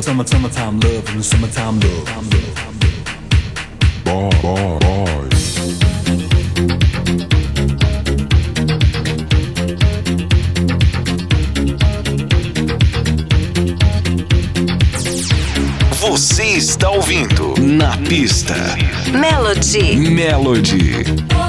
Summer, summertime love, summer, summertime love, and summertime love. Você está ouvindo Na Pista. Melody. Melody.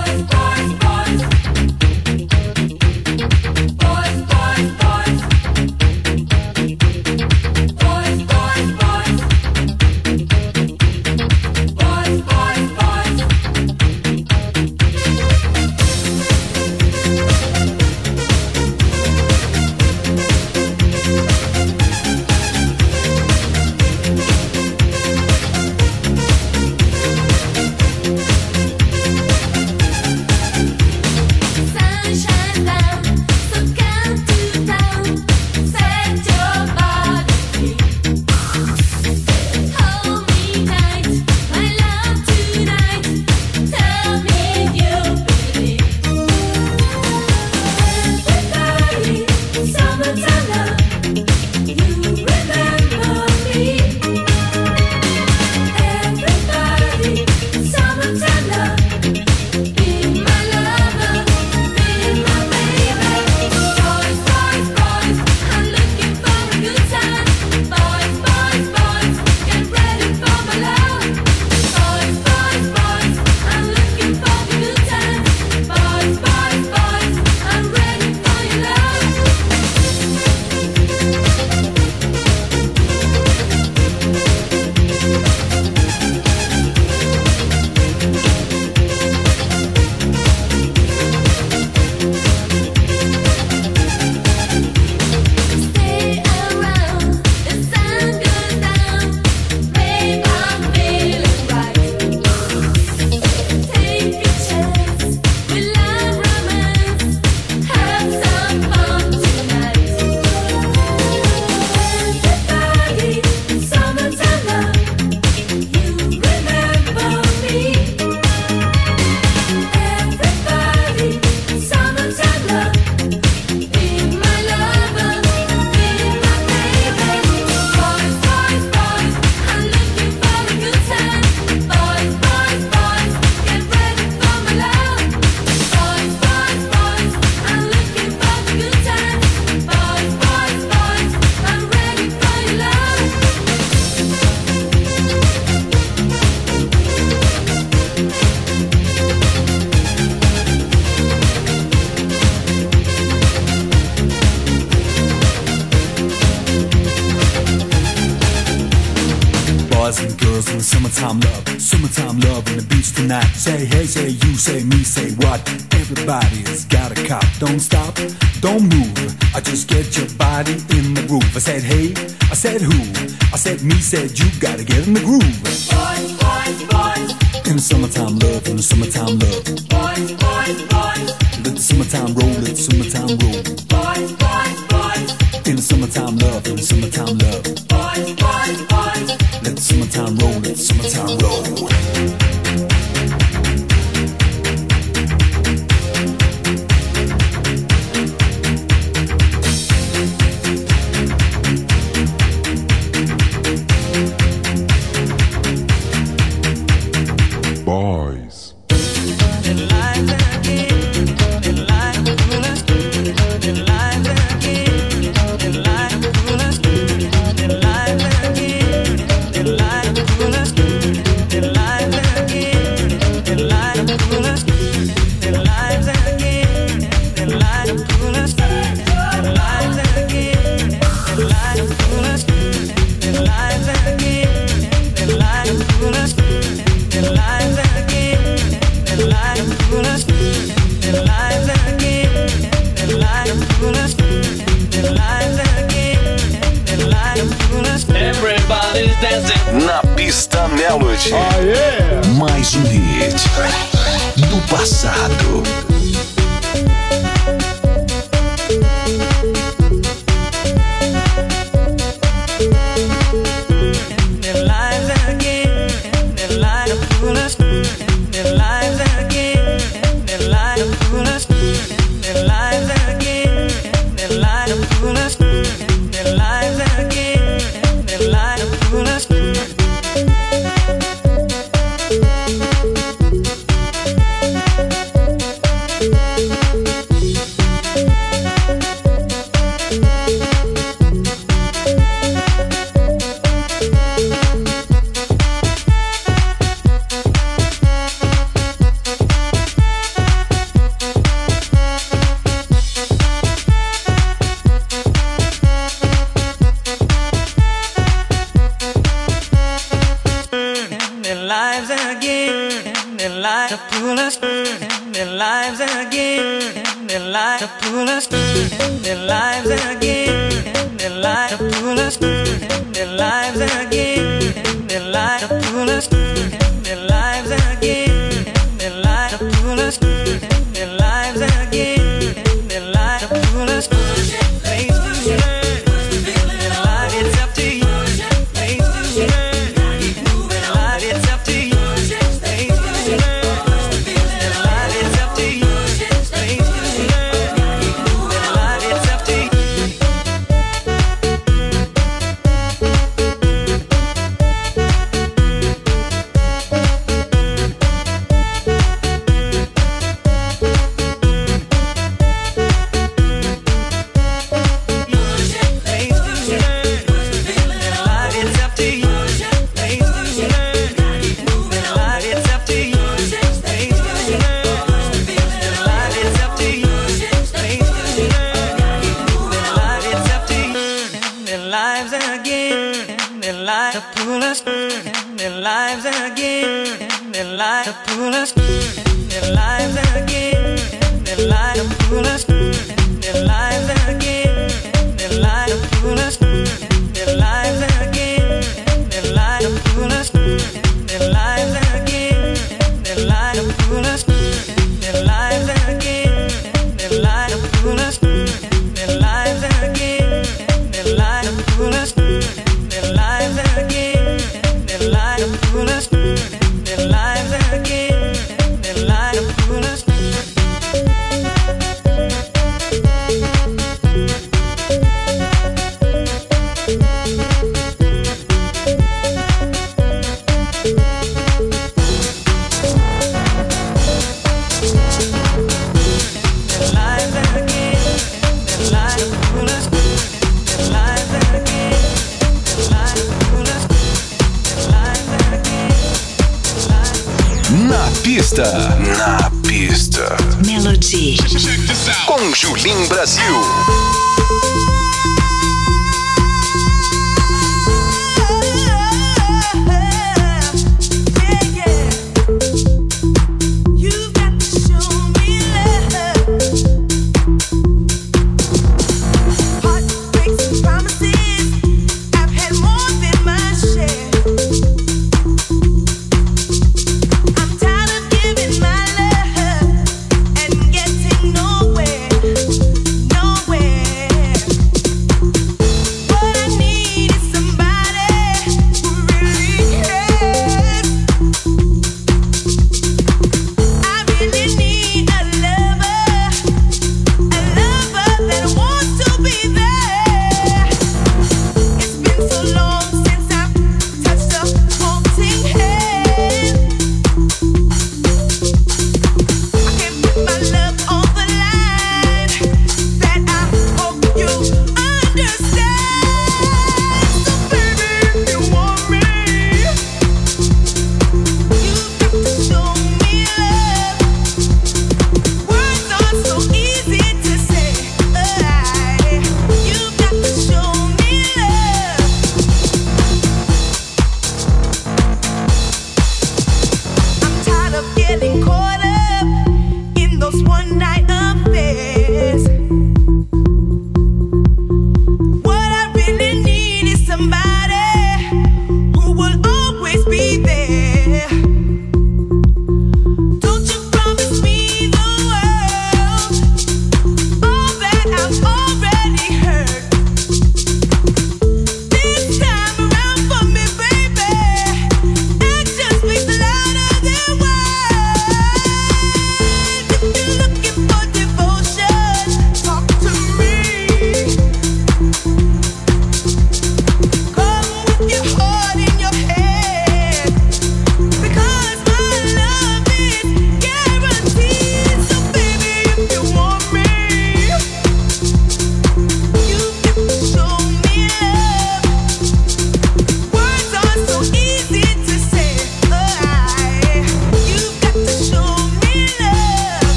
Summertime roll, let the summertime roll. Boys, boys, boys.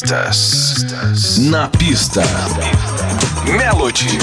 Pistas. Na pista. Melody.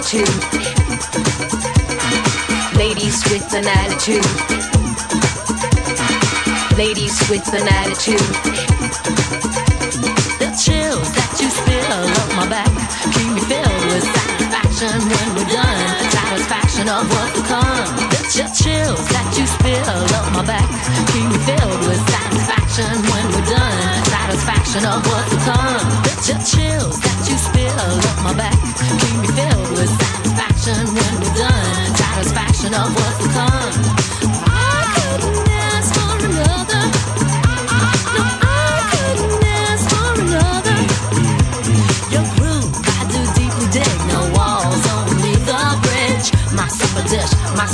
attitude. Ladies with an attitude. Ladies with an attitude. The chills that you spill up my back keep me filled with satisfaction when we're done. Satisfaction of what to come. The chills that you spill up my back keep me filled with satisfaction when we're done. Satisfaction of what to come. The ch- chills my back. Satisfaction when we're done. Satisfaction of. I couldn't ask for another. No, I couldn't ask for another. Your deeply. No walls, only the bridge. My supper dish, my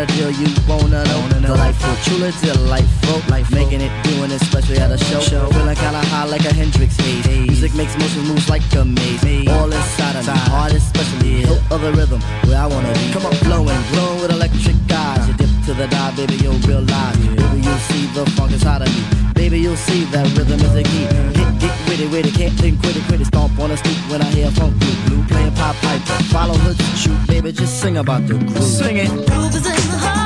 a deal you wanna know. Delightful, truly delightful. Life making it, doing it, especially at a show. show. Feeling kinda high like a Hendrix haze. haze. Music makes motion moves like a maze. maze. All inside of me, heart especially. Yeah. No other rhythm where I wanna be. Come on, blowing, blowing with electric eyes. You dip to the dive, baby, you'll realize. Yeah. Baby, you'll see the funk inside of me. Baby, you'll see that rhythm is the key. Get, get witty, witty, can't think, quit it, quit it. Stomp on the street when I hear funk beat. Piper. Follow her to shoot, baby, just sing about the groove. Sing it. Groove is in the heart.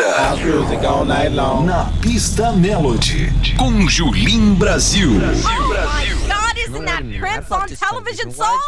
Pista. Na pista Melody. Com Julim Brasil. Brasil. Oh my God, isn't that Prince on television song?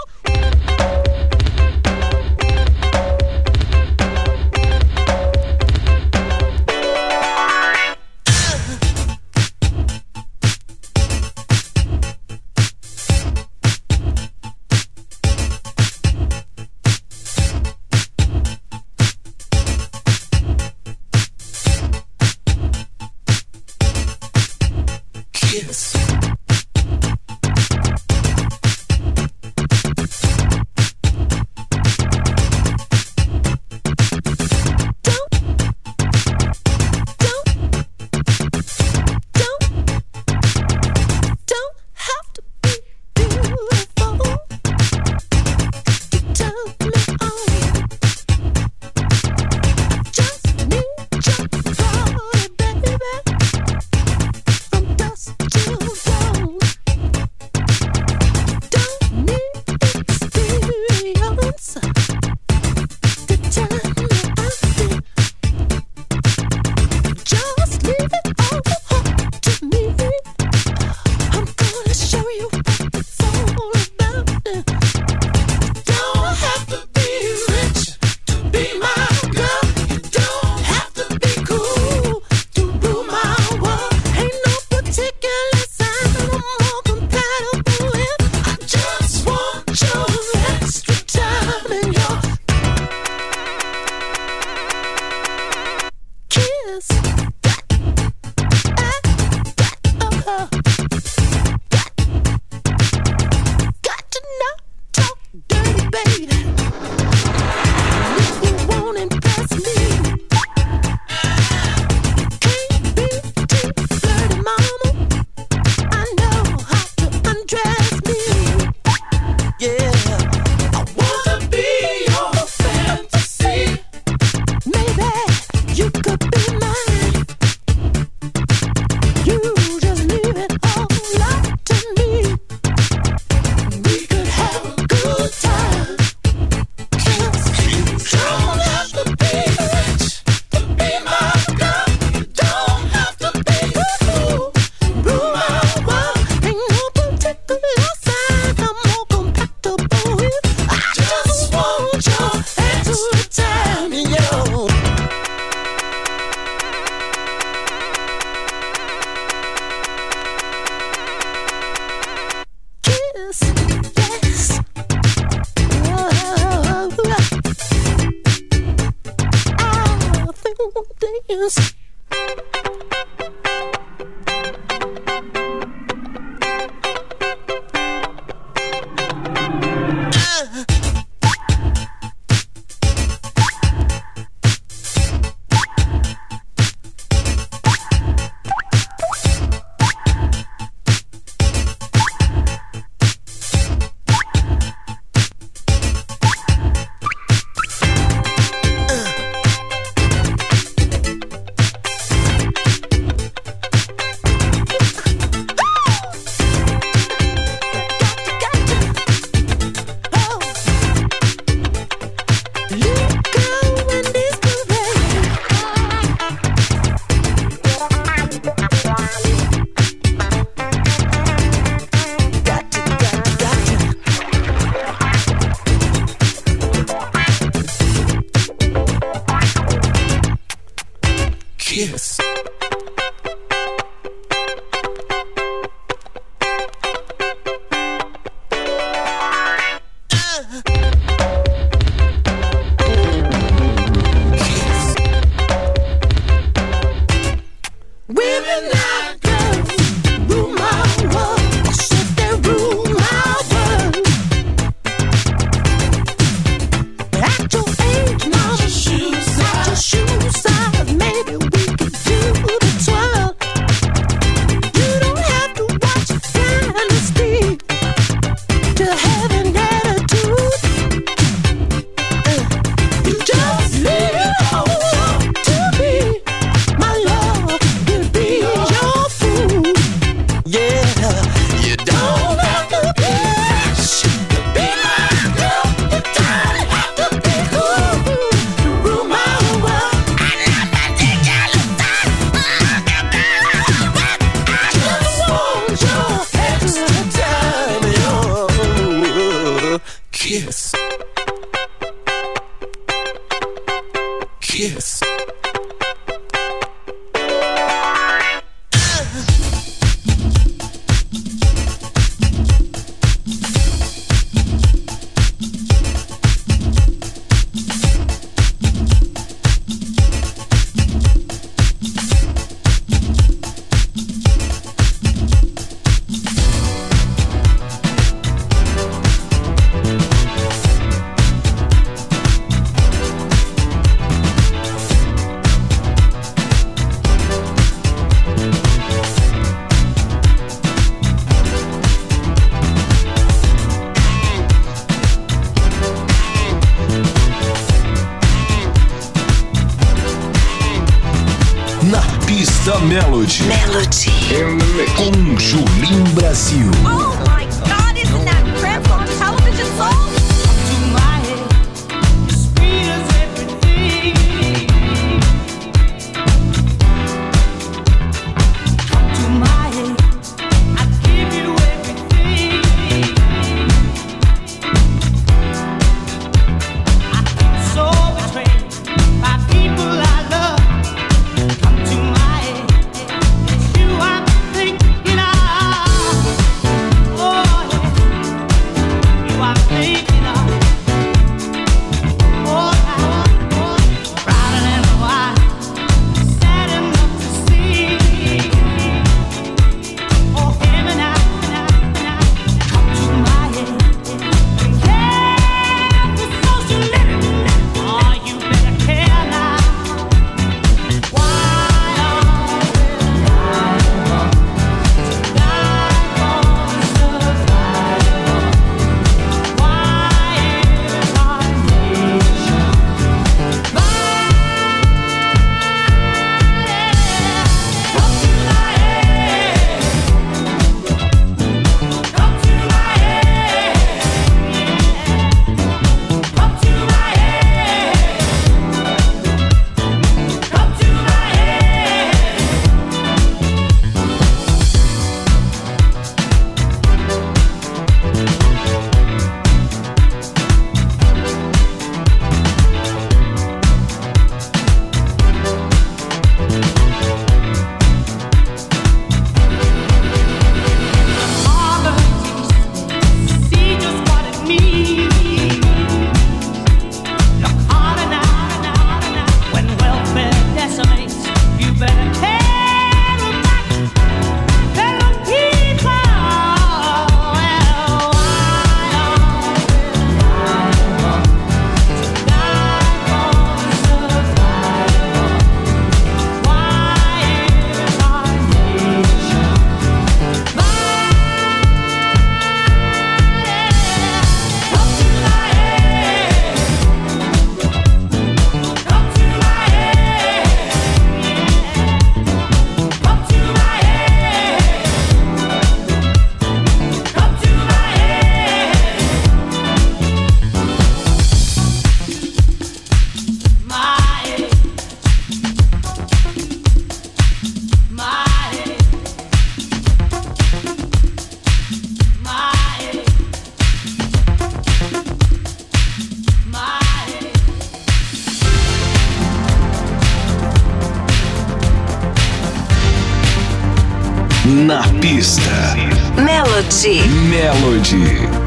Melody. Melody.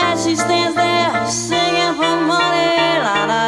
As she stands there singing for money, la la